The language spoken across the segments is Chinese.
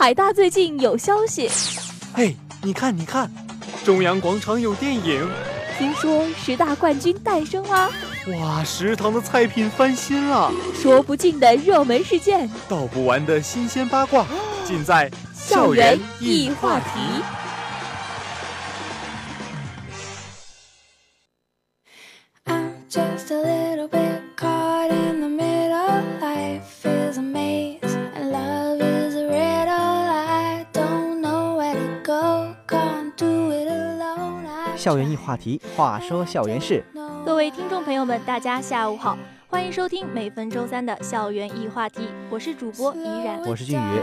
海大最近有消息。嘿，你看，你看，中央广场有电影。听说十大冠军诞生啦！哇，食堂的菜品翻新了。说不尽的热门事件，道不完的新鲜八卦，尽在校园易话题。校园一话题，话说校园事。各位听众朋友们，大家下午好，欢迎收听每分周三的校园一话题，我是主播怡然，我是俊宇。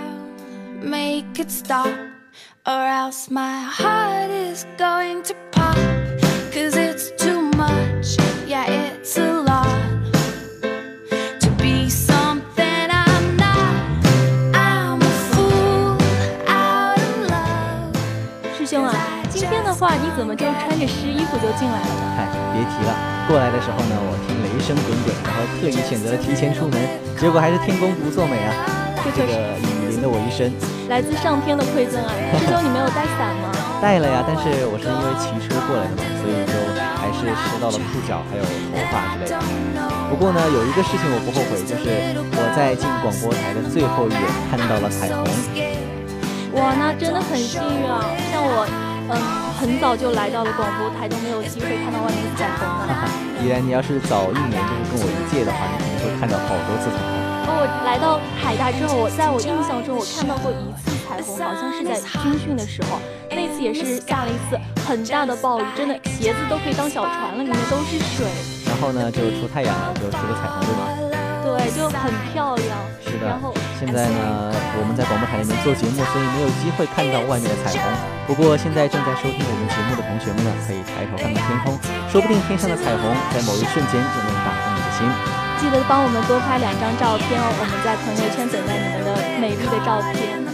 话你怎么就穿着湿衣服就进来了呢？嗨，别提了，过来的时候呢，我听雷声滚滚，然后特意选择了提前出门，结果还是天公不作美啊！这个雨淋了我一身，来自上天的馈赠啊！师兄，你没有带伞吗？带了呀，但是我是因为骑车过来的嘛，所以就还是湿到了裤脚还有头发之类的。不过呢，有一个事情我不后悔，就是我在进广播台的最后一眼看到了彩虹。哇，那真的很幸运啊！像我。嗯，很早就来到了广播台，都没有机会看到外面的彩虹呢。依然，你要是早一年就是跟我一届的话，你可能会看到好多次彩虹。我来到海大之后，我在我印象中，我看到过一次彩虹，好像是在军训的时候，那次也是下了一次很大的暴雨，真的鞋子都可以当小船了，里面都是水。然后呢，就出太阳了，就出了彩虹，对吗？对，就很漂亮。是的。然后现在呢，我们在广播台里面做节目，所以没有机会看到外面的彩虹。不过现在正在收听我们节目的同学们呢，可以抬头看看天空，说不定天上的彩虹在某一瞬间就能打动你的心。记得帮我们多拍两张照片哦，我们在朋友圈等待你们的美丽的照片。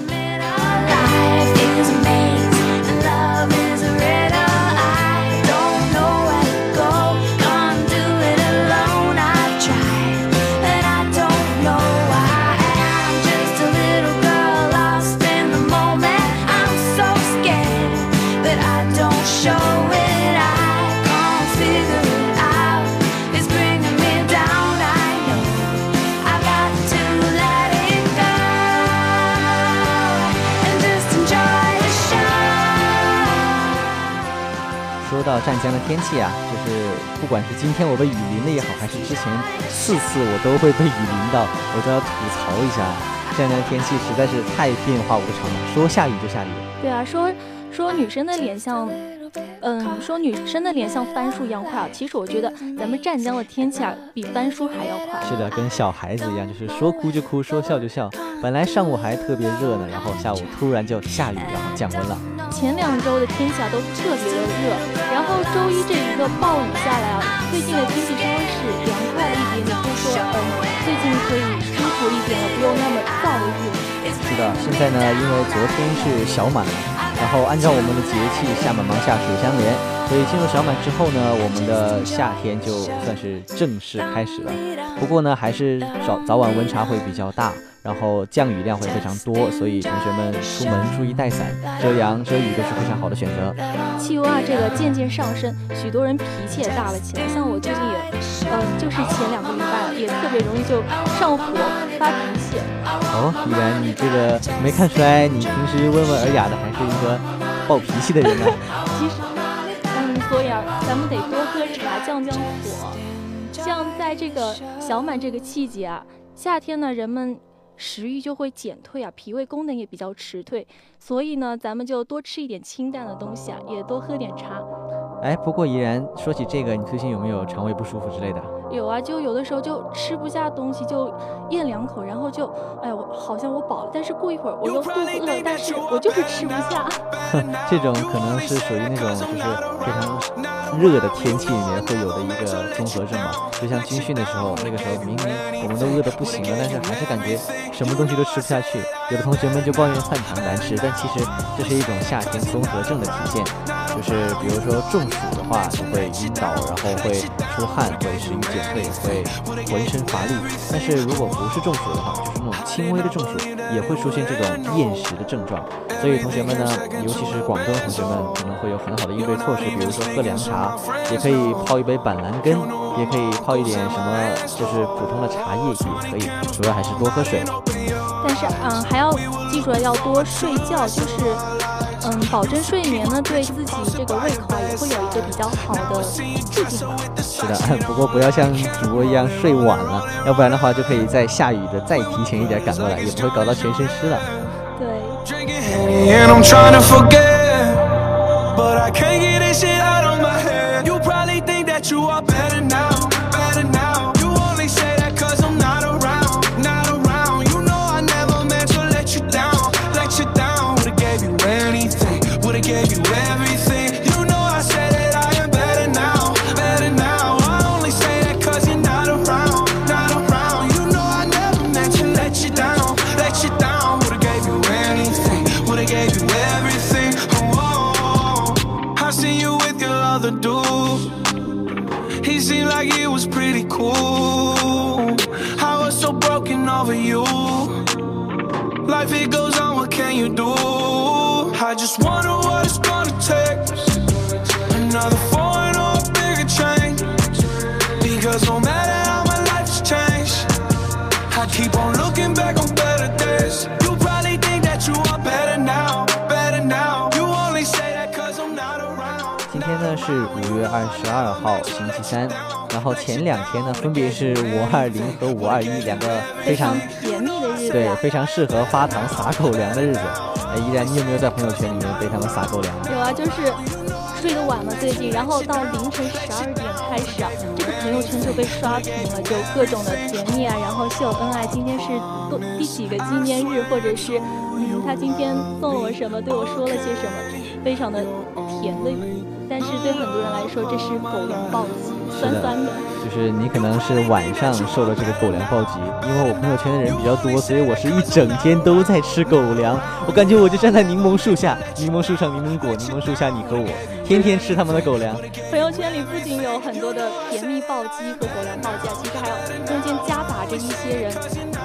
到湛江的天气啊，就是不管是今天我被雨淋了也好，还是之前四次我都会被雨淋到，我都要吐槽一下，湛江的天气实在是太变化无常了，说下雨就下雨。对啊，说说女生的脸像。嗯，说女生的脸像翻书一样快啊！其实我觉得咱们湛江的天气啊，比翻书还要快。是的，跟小孩子一样，就是说哭就哭，说笑就笑。本来上午还特别热呢，然后下午突然就下雨，然后降温了。前两周的天气啊都特别的热，然后周一这一个暴雨下来啊，最近的天气稍微是凉快了一点点，就说嗯，最近可以舒服一点了，不用那么燥热。是的，现在呢，因为昨天是小满。然后按照我们的节气，夏满芒夏暑相连，所以进入小满之后呢，我们的夏天就算是正式开始了。不过呢，还是早早晚温差会比较大。然后降雨量会非常多，所以同学们出门注意带伞，遮阳遮雨都是非常好的选择。气温啊，这个渐渐上升，许多人脾气也大了起来。像我最近也，嗯，就是前两个礼拜也特别容易就上火发脾气。哦，依然你这个没看出来，你平时温文尔雅的，还是一个暴脾气的人呢？其实，嗯，所以啊，咱们得多喝茶降降火。像在这个小满这个季节啊，夏天呢，人们。食欲就会减退啊，脾胃功能也比较迟退，所以呢，咱们就多吃一点清淡的东西啊，也多喝点茶。哎，不过怡然说起这个，你最近有没有肠胃不舒服之类的？有啊，就有的时候就吃不下东西，就咽两口，然后就，哎呀，我好像我饱了，但是过一会儿我又肚子饿，但是我就是吃不下。这种可能是属于那种就是非常热的天气里面会有的一个综合症吧。就像军训的时候，那个时候明明我们都饿得不行了，但是还是感觉什么东西都吃不下去。有的同学们就抱怨饭堂难吃，但其实这是一种夏天综合症的体现，就是比如说中暑的话就会晕倒，然后会出汗，会食欲减退，会浑身乏力。但是如果不是中暑的话，就是那种轻微的中暑，也会出现这种厌食的症状。所以同学们呢，尤其是广东同学们，可能会有很好的应对措施，比如说喝凉茶，也可以泡一杯板蓝根，也可以泡一点什么，就是普通的茶叶也可以，主要还是多喝水。但是，嗯，还要记住了，要多睡觉，就是，嗯，保证睡眠呢，对自己这个胃口啊，也会有一个比较好的促进。是的，不过不要像主播一样睡晚了，要不然的话，就可以在下雨的再提前一点赶过来，也不会搞到全身湿了。对。seemed like it was pretty cool. I was so broken over you. Life it goes on, what can you do? I just wanna 是五月二十二号星期三，然后前两天呢，分别是五二零和五二一两个非常甜蜜的日子，对，非常适合发糖撒狗粮的日子。哎，依然，你有没有在朋友圈里面被他们撒狗粮？有啊，就是睡得晚了最近，然后到凌晨十二点开始啊，这个朋友圈就被刷屏了，就各种的甜蜜啊，然后秀恩爱，今天是多第几个纪念日，或者是嗯，他今天送了我什么，对我说了些什么，非常的甜的。但是对很多人来说，这是狗粮暴击，酸酸的。就是你可能是晚上受了这个狗粮暴击，因为我朋友圈的人比较多，所以我是一整天都在吃狗粮。我感觉我就站在柠檬树下，柠檬树上柠檬果，柠檬树下你和我，天天吃他们的狗粮。朋友圈里不仅有很多的甜蜜暴击和狗粮暴击啊，其实还有中间夹杂着一些人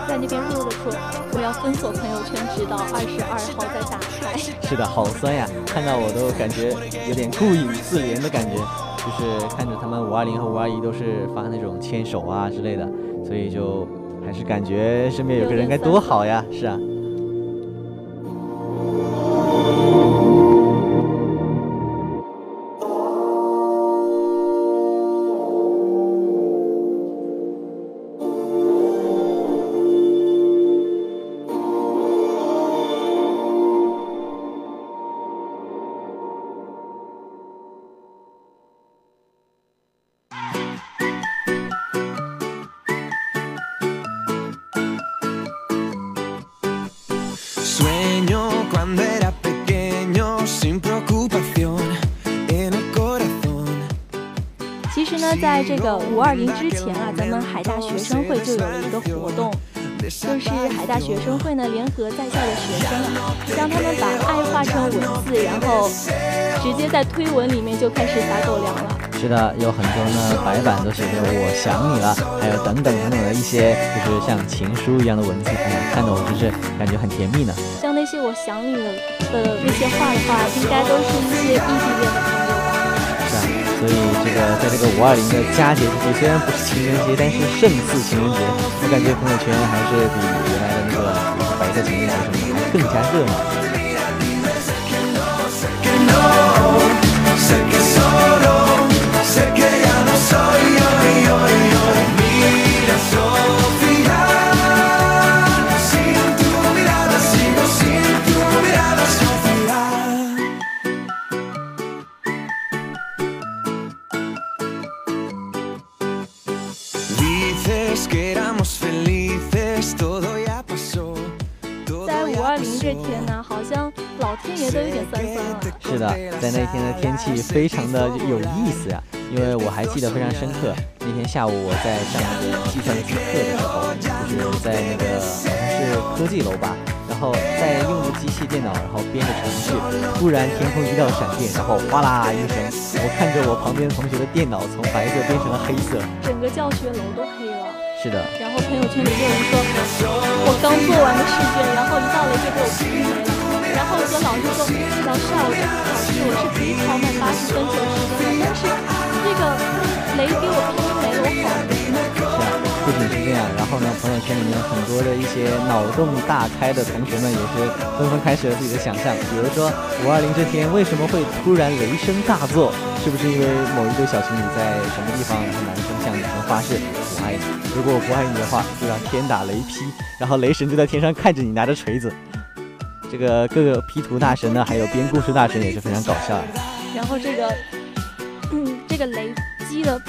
在那边弱弱说：“我要封锁朋友圈，直到二十二号再打开。”是的，好酸呀，看到我都感觉有点顾影自怜的感觉。就是看着他们五二零和五二一都是发那种牵手啊之类的，所以就还是感觉身边有个人该多好呀，是啊。在这个五二零之前啊，咱们海大学生会就有了一个活动，就是海大学生会呢联合在校的学生，让他们把爱画成文字，然后直接在推文里面就开始撒狗粮了。是的，有很多呢白板都写着“我想你了”，还有等等等等的一些，就是像情书一样的文字，哎呀，看得我就是感觉很甜蜜呢。像那些“我想你了”的那些话的话，应该都是一些异地恋。所以，这个在这个五二零的佳节之际，虽然不是情人节，但是胜似情人节。我感觉朋友圈还是比原来的那个白色情人节什么的还更加热闹。天的天气非常的有意思呀，因为我还记得非常深刻。那天下午我在上那个计算机课的时候，就是在那个好像是科技楼吧，然后在用着机器电脑，然后编着程序，突然天空一道闪电，然后哗啦一声，我看着我旁边同学的电脑从白色变成了黑色，整个教学楼都黑了。是的。然后朋友圈里就有人说，我刚做完的试卷，然后一到了就给我劈没了。然后我跟老师说，老师啊，我这考试我是可以考满八十分九十分的，但是这个雷给我劈没了，我好是啊。不仅是这样，然后呢，朋友圈里面很多的一些脑洞大开的同学们也是纷纷开始了自己的想象，比如说五二零这天为什么会突然雷声大作？是不是因为某一对小情侣在什么地方，然后男生向女生发誓我爱你，如果我不爱你的话，就让天打雷劈，然后雷神就在天上看着你拿着锤子。这个各个 P 图大神呢，还有编故事大神也是非常搞笑。然后这个，嗯，这个雷击的。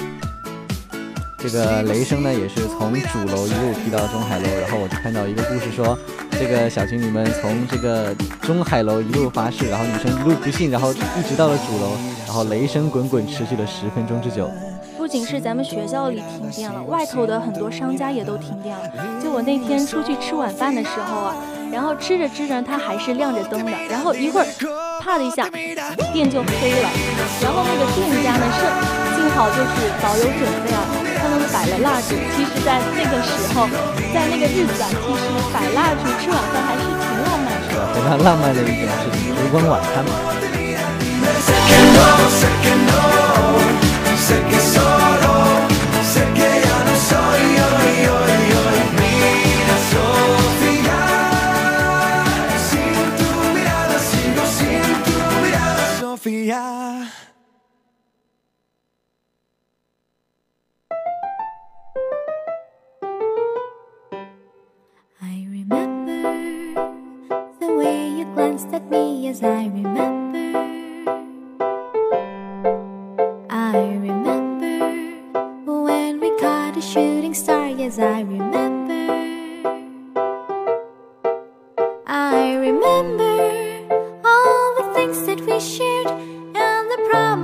这个雷声呢，也是从主楼一路劈到中海楼，然后我就看到一个故事说，这个小情侣们从这个中海楼一路发誓，然后女生一路不信，然后一直到了主楼，然后雷声滚滚，持续了十分钟之久。不仅是咱们学校里停电了，外头的很多商家也都停电了。就我那天出去吃晚饭的时候啊，然后吃着吃着，它还是亮着灯的，然后一会儿，啪的一下，电就黑了。然后那个店家呢是幸好就是早有准备啊。他们摆了蜡烛，其实，在那个时候，在那个日子啊，其实摆蜡烛吃晚饭还是挺浪漫的，非常浪漫的一件事情，烛光晚餐嘛。I remember the way you glanced at me as I remember. I remember when we caught a shooting star, yes, I remember. I remember all the things that we shared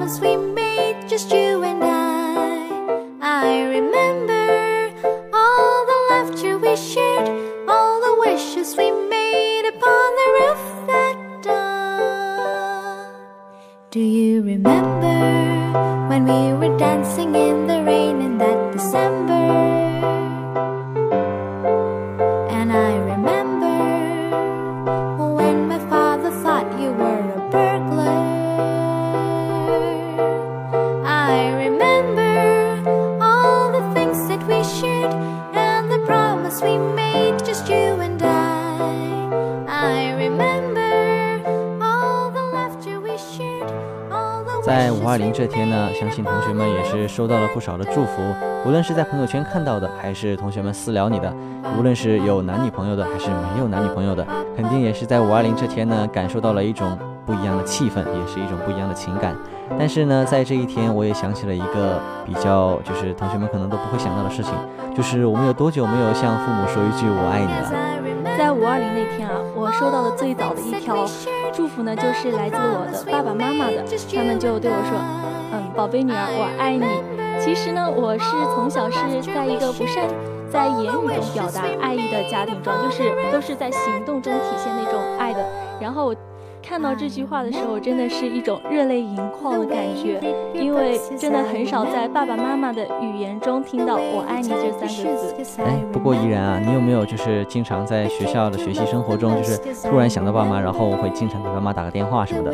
promise we made, just you and I. I remember all the laughter we shared, all the wishes we made upon the roof that dawn. Do you remember when we were dancing in the rain in that December? 相信同学们也是收到了不少的祝福，无论是在朋友圈看到的，还是同学们私聊你的，无论是有男女朋友的，还是没有男女朋友的，肯定也是在五二零这天呢，感受到了一种不一样的气氛，也是一种不一样的情感。但是呢，在这一天，我也想起了一个比较，就是同学们可能都不会想到的事情，就是我们有多久没有向父母说一句我爱你了？五二零那天啊，我收到的最早的一条。祝福呢，就是来自我的爸爸妈妈的，他们就对我说：“嗯，宝贝女儿，我爱你。”其实呢，我是从小是在一个不善在言语中表达爱意的家庭中，就是都是在行动中体现那种爱的。然后。看到这句话的时候，真的是一种热泪盈眶的感觉，因为真的很少在爸爸妈妈的语言中听到“我爱你”这三个字。哎，不过依然啊，你有没有就是经常在学校的学习生活中，就是突然想到爸妈，然后会经常给爸妈打个电话什么的？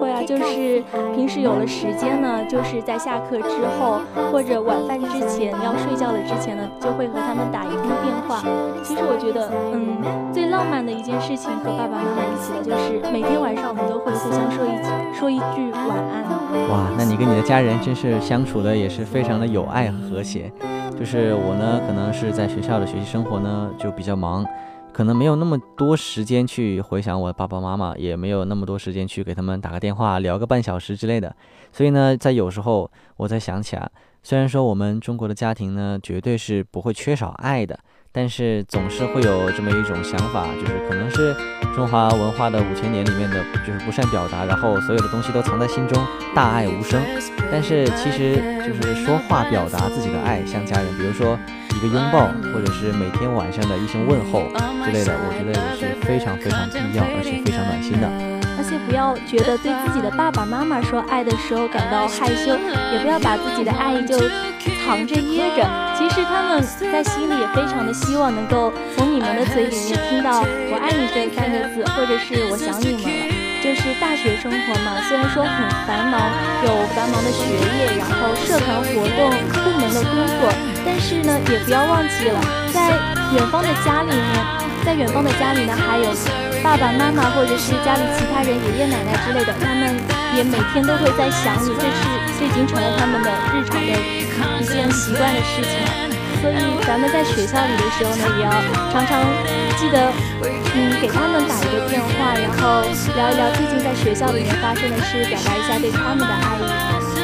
会啊，就是平时有了时间呢，就是在下课之后或者晚饭之前要睡觉了之前呢，就会和他们打一通电话。其实我觉得，嗯，最浪漫的一件事情和爸爸妈妈一起的就是每天。天晚上我们都会互相说一说一句晚安。哇，那你跟你的家人真是相处的也是非常的有爱和谐。就是我呢，可能是在学校的学习生活呢就比较忙，可能没有那么多时间去回想我的爸爸妈妈，也没有那么多时间去给他们打个电话聊个半小时之类的。所以呢，在有时候我在想起啊，虽然说我们中国的家庭呢绝对是不会缺少爱的。但是总是会有这么一种想法，就是可能是中华文化的五千年里面的，就是不善表达，然后所有的东西都藏在心中，大爱无声。但是其实就是说话表达自己的爱，向家人，比如说一个拥抱，或者是每天晚上的一声问候之类的，我觉得也是。非常非常必要，而且非常暖心的。而且不要觉得对自己的爸爸妈妈说爱的时候感到害羞，也不要把自己的爱意就藏着掖着。其实他们在心里也非常的希望能够从你们的嘴里面听到“我爱你”这三个字，或者是我想你们了。就是大学生活嘛，虽然说很繁忙，有繁忙的学业，然后社团活动、部门的工作，但是呢，也不要忘记了，在远方的家里面，在远方的家里呢，还有爸爸妈妈或者是家里其他人、爷爷奶奶之类的，他们也每天都会在想你，这是这已经成了他们的日常的一件习惯的事情。所以咱们在学校里的时候呢，也要常常记得，嗯，给他们打一个电话，然后聊一聊最近在学校里面发生的事，表达一下对他们的爱意。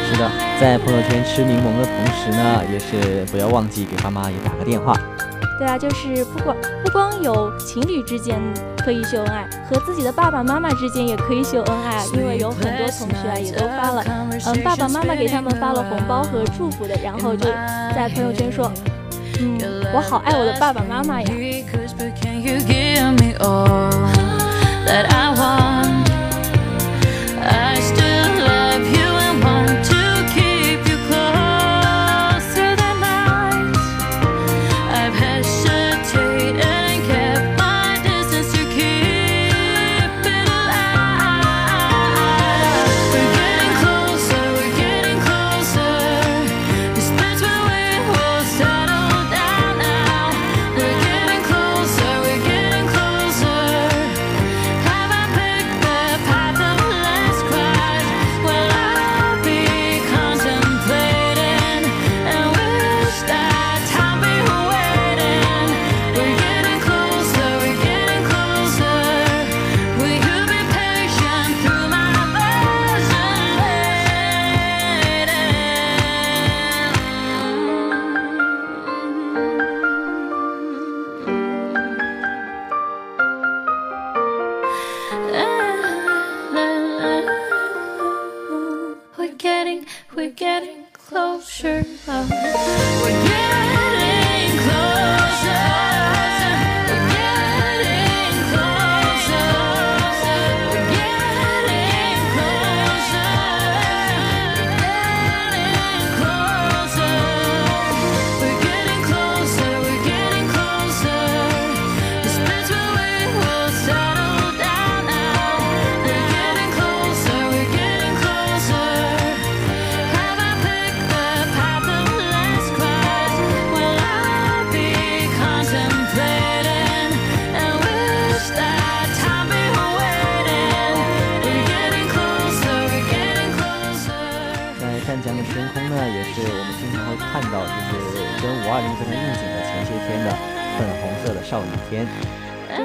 是的，在朋友圈吃柠檬的同时呢，也是不要忘记给爸妈也打个电话。对啊，就是不光不光有情侣之间可以秀恩爱，和自己的爸爸妈妈之间也可以秀恩爱。因为有很多同学啊也都发了，嗯，爸爸妈妈给他们发了红包和祝福的，然后就在朋友圈说。嗯，我好爱我的爸爸妈妈呀。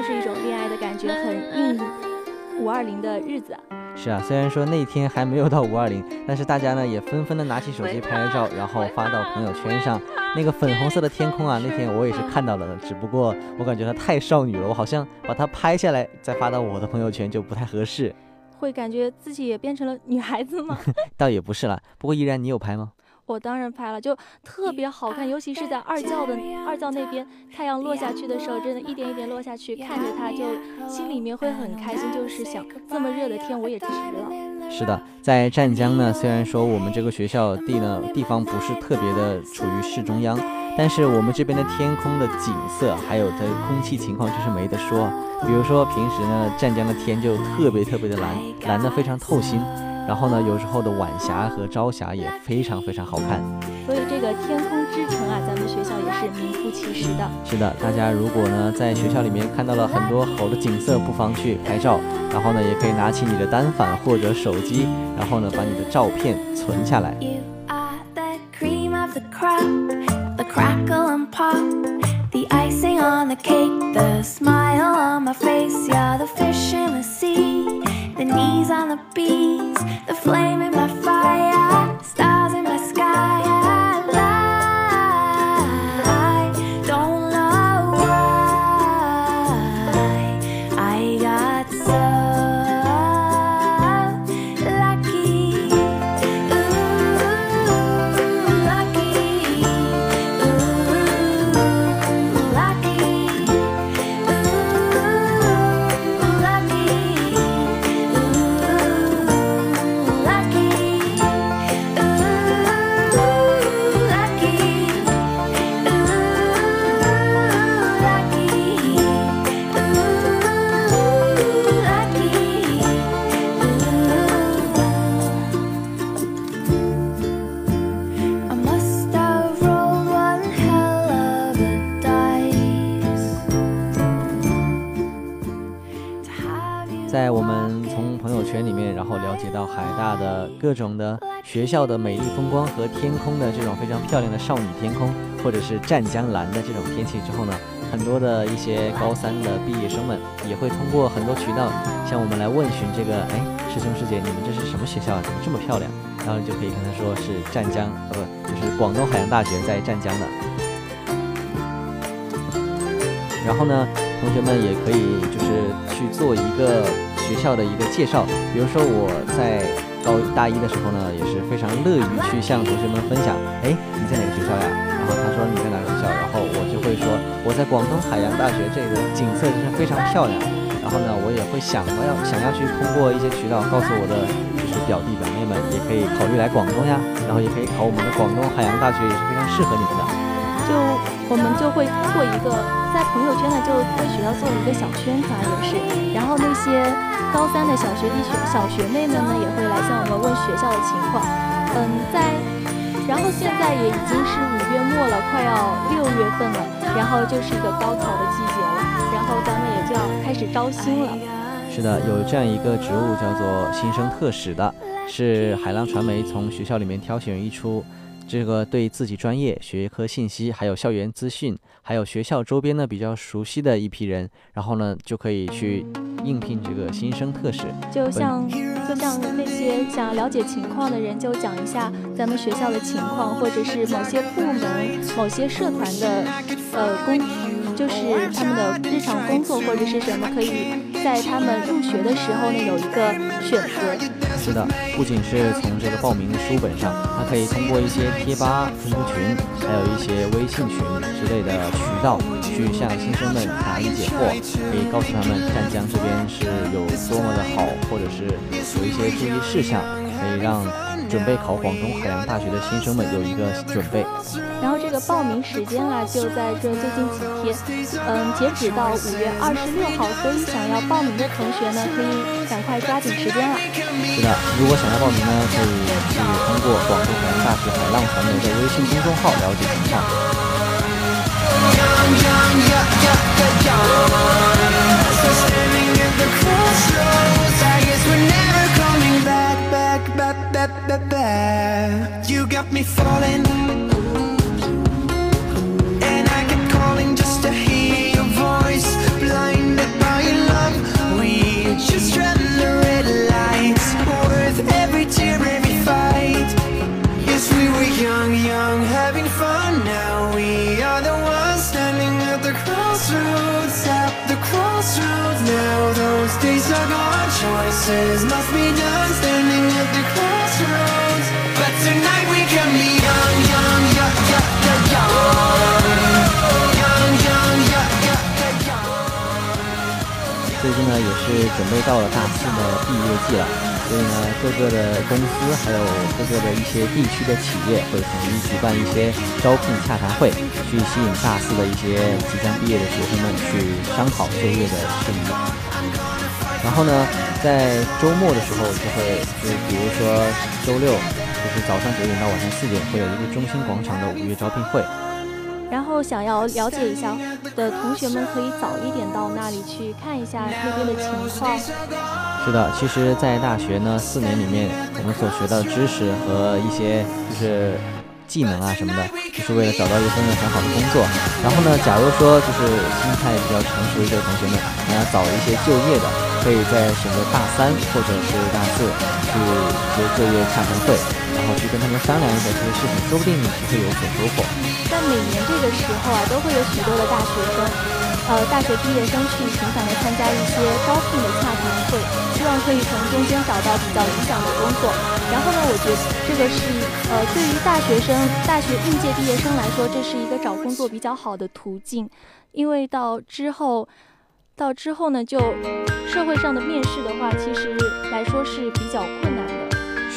是一种恋爱的感觉，很应五二零的日子。是啊，虽然说那天还没有到五二零，但是大家呢也纷纷的拿起手机拍了照，然后发到朋友圈上。那个粉红色的天空啊，那天我也是看到了的，只不过我感觉它太少女了，我好像把它拍下来再发到我的朋友圈就不太合适。会感觉自己也变成了女孩子吗？倒也不是了，不过依然你有拍吗？我当然拍了，就特别好看，尤其是在二教的二教那边，太阳落下去的时候，真的一点一点落下去，看着它就心里面会很开心，就是想这么热的天我也值了。是的，在湛江呢，虽然说我们这个学校地呢地方不是特别的处于市中央，但是我们这边的天空的景色还有的空气情况就是没得说。比如说平时呢，湛江的天就特别特别的蓝，蓝的非常透心。然后呢，有时候的晚霞和朝霞也非常非常好看，所以这个天空之城啊，咱们学校也是名副其实的。是的，大家如果呢在学校里面看到了很多好的景色，不妨去拍照。然后呢，也可以拿起你的单反或者手机，然后呢把你的照片存下来。the The icing on the cake, the smile on my face, yeah, the fish in the sea, the knees on the bees, the flame in my fire. 各种的学校的美丽风光和天空的这种非常漂亮的少女天空，或者是湛江蓝的这种天气之后呢，很多的一些高三的毕业生们也会通过很多渠道向我们来问询这个，哎，师兄师姐，你们这是什么学校啊？怎么这么漂亮？然后就可以跟他说是湛江，呃，不，就是广东海洋大学在湛江的。然后呢？同学们也可以就是去做一个学校的一个介绍，比如说我在高大一的时候呢，也是非常乐于去向同学们分享，哎，你在哪个学校呀？然后他说你在哪个学校，然后我就会说我在广东海洋大学，这个景色真是非常漂亮。然后呢，我也会想到要想要去通过一些渠道告诉我的就是表弟表妹们，也可以考虑来广东呀，然后也可以考我们的广东海洋大学，也是非常适合你们的。我们就会做一个。在朋友圈呢，就为学校做了一个小宣传，也是。然后那些高三的小学弟学小学妹们呢，也会来向我们问学校的情况。嗯，在，然后现在也已经是五月末了，快要六月份了，然后就是一个高考的季节了，然后咱们也就要开始招新了。是的，有这样一个职务叫做新生特使的，是海浪传媒从学校里面挑选一出。这个对自己专业学科信息，还有校园资讯，还有学校周边呢比较熟悉的一批人，然后呢就可以去应聘这个新生特使。就像就像那些想要了解情况的人，就讲一下咱们学校的情况，或者是某些部门、某些社团的呃工，就是他们的日常工作或者是什么，可以在他们入学的时候呢有一个选择。是的，不仅是从这个报名的书本上，还可以通过一些贴吧、听众群，还有一些微信群之类的渠道，去向新生们答疑解惑，可以告诉他们湛江这边是有多么的好，或者是有一些注意事项，可以让。准备考广东海洋大学的新生们有一个准备，然后这个报名时间啊，就在这最近几天，嗯，截止到五月二十六号，所以想要报名的同学呢，可以赶快抓紧时间了。是的，如果想要报名呢，可以去通过广东海洋大学海浪传媒的微信公众号了解情况。that, that. You got me falling. 也是准备到了大四的毕业季了，所以呢，各个的公司还有各个的一些地区的企业会统一举办一些招聘洽谈会，去吸引大四的一些即将毕业的学生们去商讨就业的事宜。然后呢，在周末的时候就会，就比如说周六。就是早上九点到晚上四点会有一个中心广场的五月招聘会，后想要了解一下的同学们可以早一点到那里去看一下那边的情况。是的，其实，在大学呢四年里面，我们所学到的知识和一些就是技能啊什么的，就是为了找到一份很好的工作。然后呢，假如说就是心态比较成熟一些的同学们，想要早一些就业的，可以在选择大三或者是大四去一些就业洽谈会。去跟他们商量一下这些事情，说不定你是会有所收获。在每年这个时候啊，都会有许多的大学生，呃，大学毕业生去频繁的参加一些招聘的洽谈会，希望可以从中间找到比较理想的工作。然后呢，我觉得这个是呃，对于大学生、大学应届毕业生来说，这是一个找工作比较好的途径，因为到之后，到之后呢，就社会上的面试的话，其实来说是比较困难。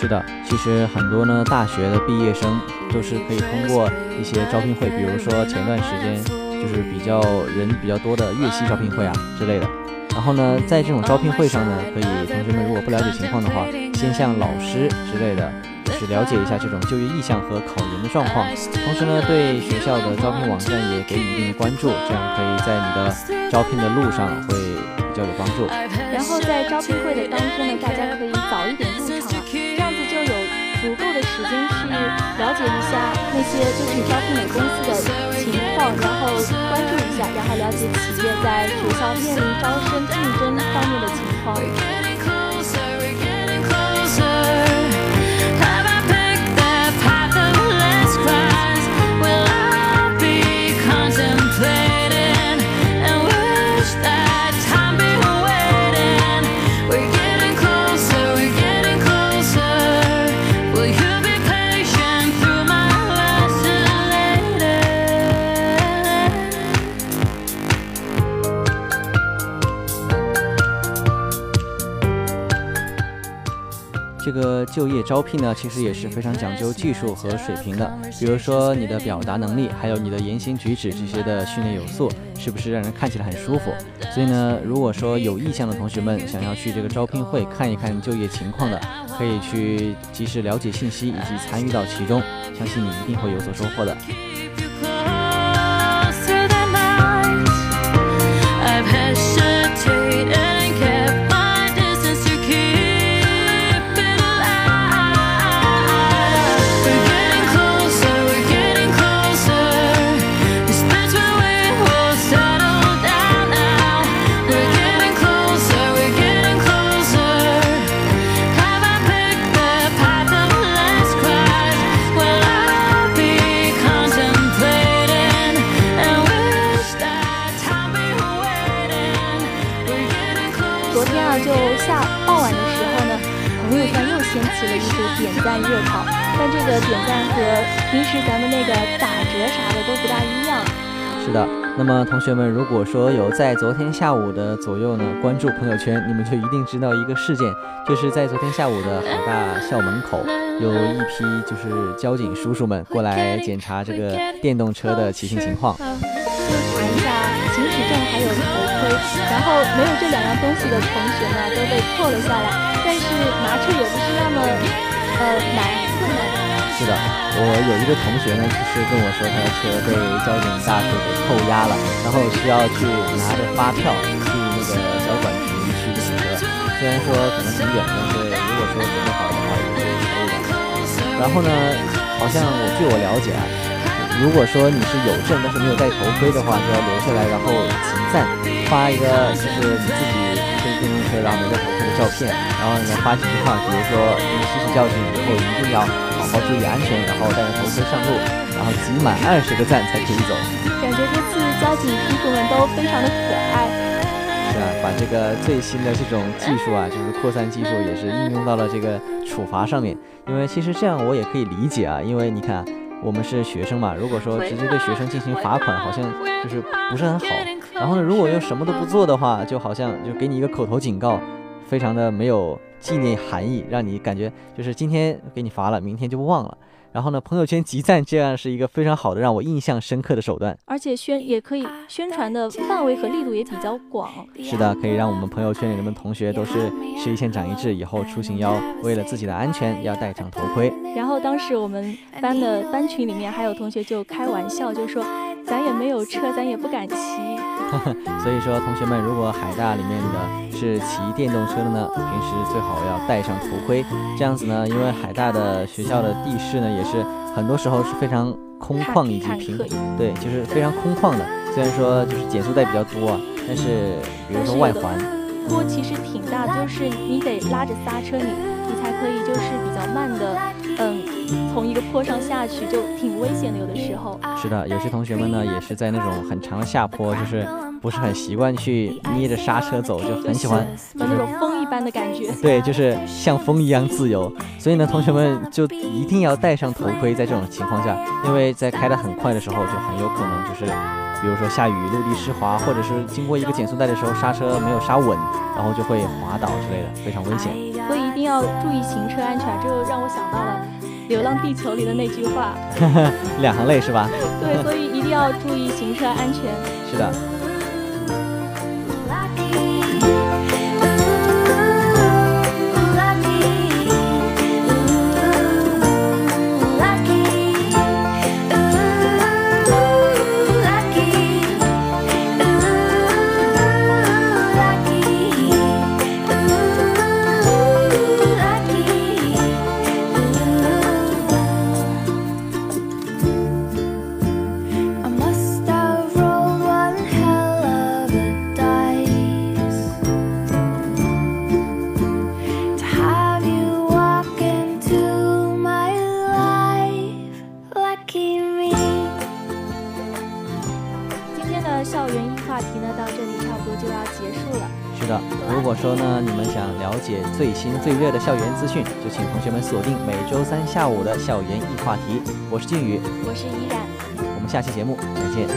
是的，其实很多呢，大学的毕业生都是可以通过一些招聘会，比如说前段时间就是比较人比较多的粤西招聘会啊之类的。然后呢，在这种招聘会上呢，可以同学们如果不了解情况的话，先向老师之类的，就是了解一下这种就业意向和考研的状况。同时呢，对学校的招聘网站也给予一定的关注，这样可以在你的招聘的路上会。比较有帮助。然后在招聘会的当天呢，大家可以早一点入场啊，足够的时间去了解一下那些就是招聘的公司的情况，然后关注一下，然后了解企业在学校面临招生竞争方面的情况。这个就业招聘呢，其实也是非常讲究技术和水平的。比如说你的表达能力，还有你的言行举止这些的训练有素，是不是让人看起来很舒服？所以呢，如果说有意向的同学们想要去这个招聘会看一看就业情况的，可以去及时了解信息以及参与到其中，相信你一定会有所收获的。热潮，但这个点赞和平时咱们那个打折啥的都不大一样。是的，那么同学们，如果说有在昨天下午的左右呢关注朋友圈，你们就一定知道一个事件，就是在昨天下午的海大校门口，有一批就是交警叔叔们过来检查这个电动车的骑行情况，就查一下行驶证还有然后没有这两样东西的同学呢都被扣了下来，但是拿车也不是那么。呃，难困难。是的，我有一个同学呢，就是跟我说，他的车被交警大叔给扣押了，然后需要去拿着发票去那个交管局去领车。虽然说可能挺远，但是如果说准备好的话，也是可以的。然后呢，好像我据我了解啊，如果说你是有证，但是没有戴头盔的话，就要留下来，然后赞发一个，就是你自己。电动车，然后没戴头盔的照片，然后呢发几句话，比如说你吸取教训以后一定要好好注意安全，然后戴着头盔上路，然后集满二十个赞才可以走。感觉这次交警叔叔们都非常的可爱。是啊，把这个最新的这种技术啊，就是扩散技术，也是应用到了这个处罚上面。因为其实这样我也可以理解啊，因为你看我们是学生嘛，如果说直接对学生进行罚款，好像就是不是很好。然后呢，如果又什么都不做的话，就好像就给你一个口头警告，非常的没有纪念含义，让你感觉就是今天给你罚了，明天就忘了。然后呢，朋友圈集赞这样是一个非常好的让我印象深刻的手段，而且宣也可以宣传的范围和力度也比较广。是的，可以让我们朋友圈里人们同学都是吃一堑长一智，以后出行要为了自己的安全要戴上头盔。然后当时我们班的班群里面还有同学就开玩笑就说。咱也没有车，咱也不敢骑。所以说，同学们，如果海大里面的是骑电动车的呢，平时最好要戴上头盔。这样子呢，因为海大的学校的地势呢，也是很多时候是非常空旷以及平，对，就是非常空旷的。虽然说就是减速带比较多，但是比如说外环，坡其实挺大，就是你得拉着刹车，你你才可以就是比较慢的，坡上下去就挺危险的，有的时候。是的，有些同学们呢也是在那种很长的下坡，就是不是很习惯去捏着刹车走，就很喜欢有那种风一般的感觉。对，就是像风一样自由。所以呢，同学们就一定要戴上头盔，在这种情况下，因为在开得很快的时候，就很有可能就是，比如说下雨、陆地湿滑，或者是经过一个减速带的时候刹车没有刹稳，然后就会滑倒之类的，非常危险。所以一定要注意行车安全，这就让我想到了。《流浪地球》里的那句话，两行泪是吧？对，所以一定要注意行车安全。是的。校园资讯，就请同学们锁定每周三下午的校园易话题。我是靖宇，我是依然，我们下期节目再见。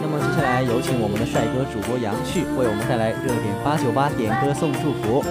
那么接下来有请我们的帅哥主播杨旭为我们带来热点八九八点歌送祝福。